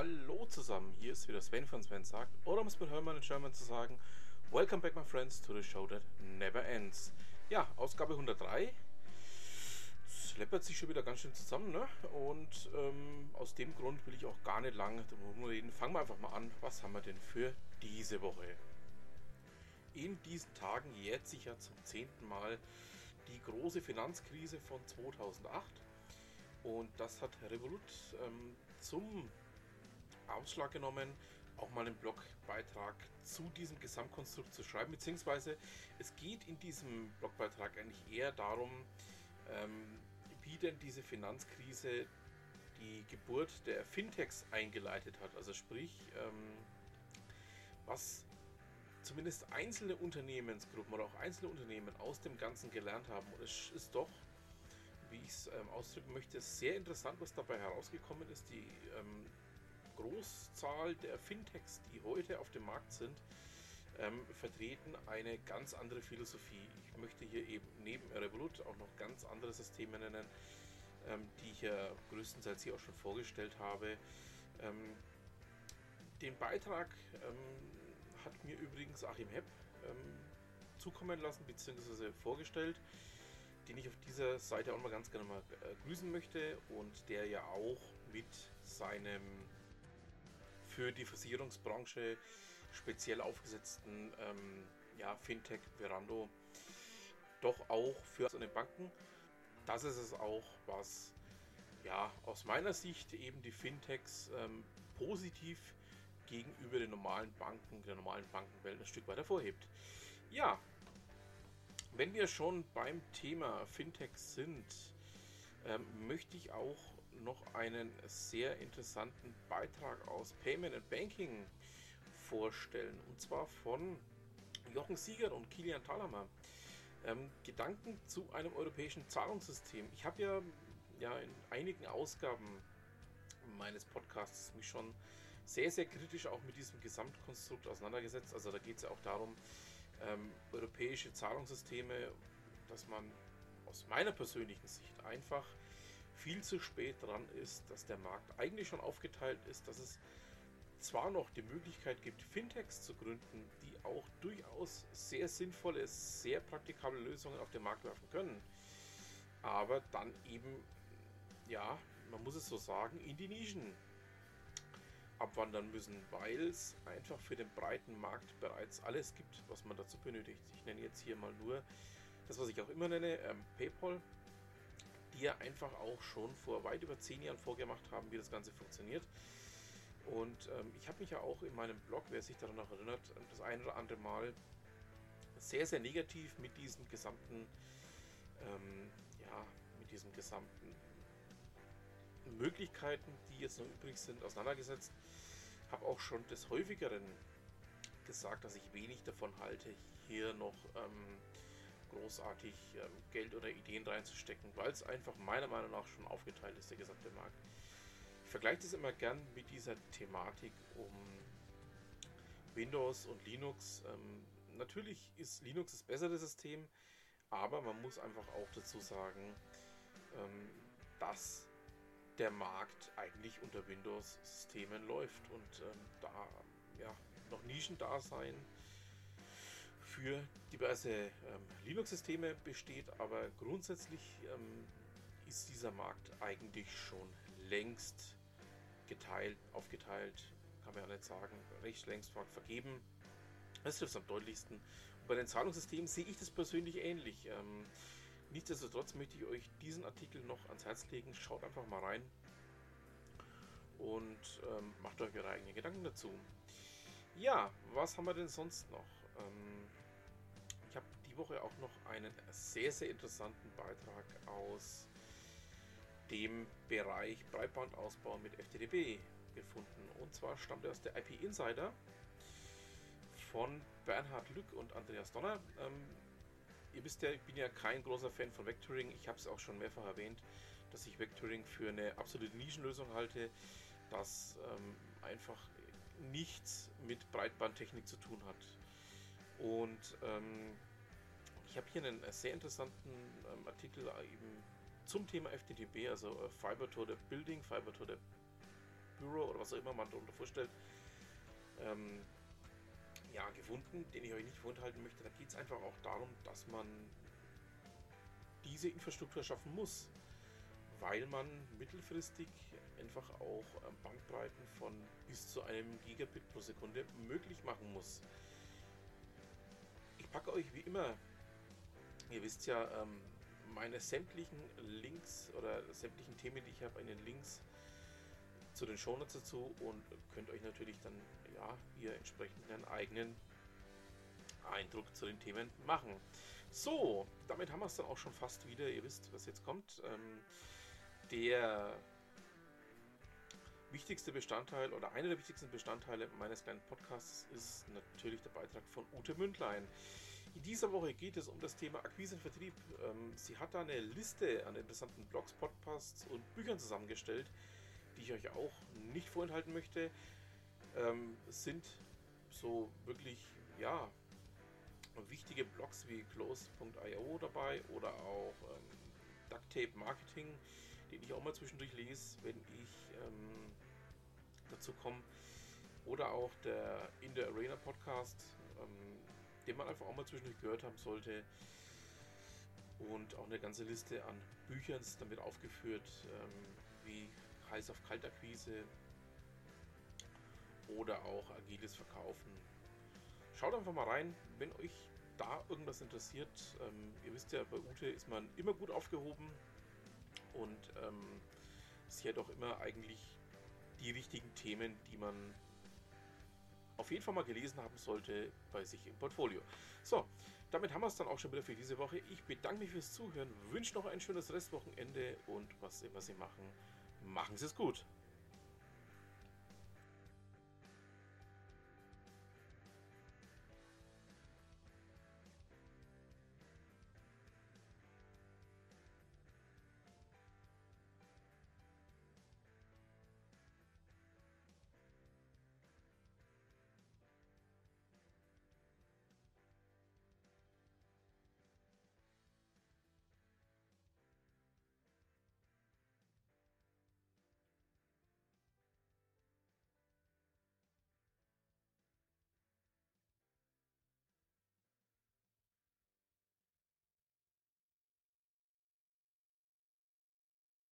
Hallo zusammen, hier ist wieder Sven von Sven sagt, oder um es mit Hermann in German zu sagen, Welcome back my friends to the show that never ends. Ja, Ausgabe 103. Es sich schon wieder ganz schön zusammen, ne? Und ähm, aus dem Grund will ich auch gar nicht lange drum reden. Fangen wir einfach mal an. Was haben wir denn für diese Woche? In diesen Tagen jährt sich ja zum zehnten Mal die große Finanzkrise von 2008. Und das hat Revolut ähm, zum Ausschlag genommen, auch mal einen Blogbeitrag zu diesem Gesamtkonstrukt zu schreiben, beziehungsweise es geht in diesem Blogbeitrag eigentlich eher darum, ähm, wie denn diese Finanzkrise die Geburt der Fintechs eingeleitet hat. Also sprich, ähm, was zumindest einzelne Unternehmensgruppen oder auch einzelne Unternehmen aus dem Ganzen gelernt haben. Und es ist doch, wie ich es ähm, ausdrücken möchte, sehr interessant, was dabei herausgekommen ist. Die ähm, Großzahl der Fintechs, die heute auf dem Markt sind, ähm, vertreten eine ganz andere Philosophie. Ich möchte hier eben neben Revolut auch noch ganz andere Systeme nennen, ähm, die ich ja größtenteils hier auch schon vorgestellt habe. Ähm, den Beitrag ähm, hat mir übrigens Achim Hepp ähm, zukommen lassen bzw. vorgestellt, den ich auf dieser Seite auch mal ganz gerne mal äh, grüßen möchte und der ja auch mit seinem für die Versicherungsbranche speziell aufgesetzten ähm, ja, Fintech Verando doch auch für seine Banken. Das ist es auch, was ja aus meiner Sicht eben die Fintechs ähm, positiv gegenüber den normalen Banken, der normalen Bankenwelt ein Stück weiter vorhebt. Ja, wenn wir schon beim Thema Fintechs sind, ähm, möchte ich auch noch einen sehr interessanten Beitrag aus Payment and Banking vorstellen. Und zwar von Jochen Siegert und Kilian Thalhammer. Ähm, Gedanken zu einem europäischen Zahlungssystem. Ich habe ja, ja in einigen Ausgaben meines Podcasts mich schon sehr, sehr kritisch auch mit diesem Gesamtkonstrukt auseinandergesetzt. Also da geht es ja auch darum, ähm, europäische Zahlungssysteme, dass man aus meiner persönlichen Sicht einfach viel zu spät dran ist, dass der Markt eigentlich schon aufgeteilt ist, dass es zwar noch die Möglichkeit gibt, Fintechs zu gründen, die auch durchaus sehr sinnvolle, sehr praktikable Lösungen auf den Markt werfen können, aber dann eben, ja, man muss es so sagen, in die Nischen abwandern müssen, weil es einfach für den breiten Markt bereits alles gibt, was man dazu benötigt. Ich nenne jetzt hier mal nur das, was ich auch immer nenne, ähm, PayPal, die ja einfach auch schon vor weit über zehn Jahren vorgemacht haben, wie das Ganze funktioniert. Und ähm, ich habe mich ja auch in meinem Blog, wer sich daran noch erinnert, das ein oder andere Mal sehr, sehr negativ mit diesem gesamten, ähm, ja, mit diesem gesamten Möglichkeiten, die jetzt noch übrig sind, auseinandergesetzt. Habe auch schon des häufigeren gesagt, dass ich wenig davon halte, hier noch ähm, großartig ähm, Geld oder Ideen reinzustecken, weil es einfach meiner Meinung nach schon aufgeteilt ist, der gesamte Markt. Ich vergleiche das immer gern mit dieser Thematik um Windows und Linux. Ähm, natürlich ist Linux das bessere System, aber man muss einfach auch dazu sagen, ähm, dass der Markt eigentlich unter Windows-Systemen läuft und ähm, da ja, noch Nischen da sein für diverse ähm, Linux-Systeme besteht, aber grundsätzlich ähm, ist dieser Markt eigentlich schon längst geteilt, aufgeteilt, kann man ja nicht sagen, recht längst vergeben. Das trifft es am deutlichsten. Und bei den Zahlungssystemen sehe ich das persönlich ähnlich. Ähm, nichtsdestotrotz möchte ich euch diesen Artikel noch ans Herz legen. Schaut einfach mal rein und ähm, macht euch eure eigenen Gedanken dazu. Ja, was haben wir denn sonst noch? Ähm, die Woche auch noch einen sehr, sehr interessanten Beitrag aus dem Bereich Breitbandausbau mit FTTB gefunden. Und zwar stammt er aus der IP Insider von Bernhard Lück und Andreas Donner. Ähm, ihr wisst ja, ich bin ja kein großer Fan von Vectoring. Ich habe es auch schon mehrfach erwähnt, dass ich Vectoring für eine absolute Nischenlösung halte, das ähm, einfach nichts mit Breitbandtechnik zu tun hat. Und ähm, ich habe hier einen sehr interessanten ähm, Artikel äh, eben zum Thema FTTB, also äh, Fiber to the Building, Fiber to the Bureau oder was auch immer man darunter vorstellt, ähm, ja, gefunden, den ich euch nicht vorenthalten möchte. Da geht es einfach auch darum, dass man diese Infrastruktur schaffen muss, weil man mittelfristig einfach auch ähm, Bandbreiten von bis zu einem Gigabit pro Sekunde möglich machen muss. Ich packe euch wie immer, ihr wisst ja, ähm, meine sämtlichen Links oder sämtlichen Themen, die ich habe, in den Links zu den Shownotes dazu und könnt euch natürlich dann ja hier entsprechend einen eigenen Eindruck zu den Themen machen. So, damit haben wir es dann auch schon fast wieder. Ihr wisst, was jetzt kommt. Ähm, der wichtigste Bestandteil oder einer der wichtigsten Bestandteile meines kleinen Podcasts ist natürlich der Beitrag von Ute Mündlein. In dieser Woche geht es um das Thema Akquise und Vertrieb. Ähm, sie hat da eine Liste an interessanten Blogs, Podcasts und Büchern zusammengestellt, die ich euch auch nicht vorenthalten möchte. Ähm, es sind so wirklich, ja, wichtige Blogs wie close.io dabei oder auch ähm, Ducktape Marketing, den ich auch mal zwischendurch lese, wenn ich ähm, dazu komme. Oder auch der In the Arena Podcast, ähm, den man einfach auch mal zwischendurch gehört haben sollte. Und auch eine ganze Liste an Büchern ist damit aufgeführt, ähm, wie Heiß auf Kaltakquise oder auch agiles Verkaufen. Schaut einfach mal rein, wenn euch da irgendwas interessiert. Ähm, ihr wisst ja, bei Ute ist man immer gut aufgehoben und ähm, sie hat auch immer eigentlich die richtigen Themen, die man auf jeden Fall mal gelesen haben sollte bei sich im Portfolio. So, damit haben wir es dann auch schon wieder für diese Woche. Ich bedanke mich fürs Zuhören, wünsche noch ein schönes Restwochenende und was immer Sie machen, machen Sie es gut.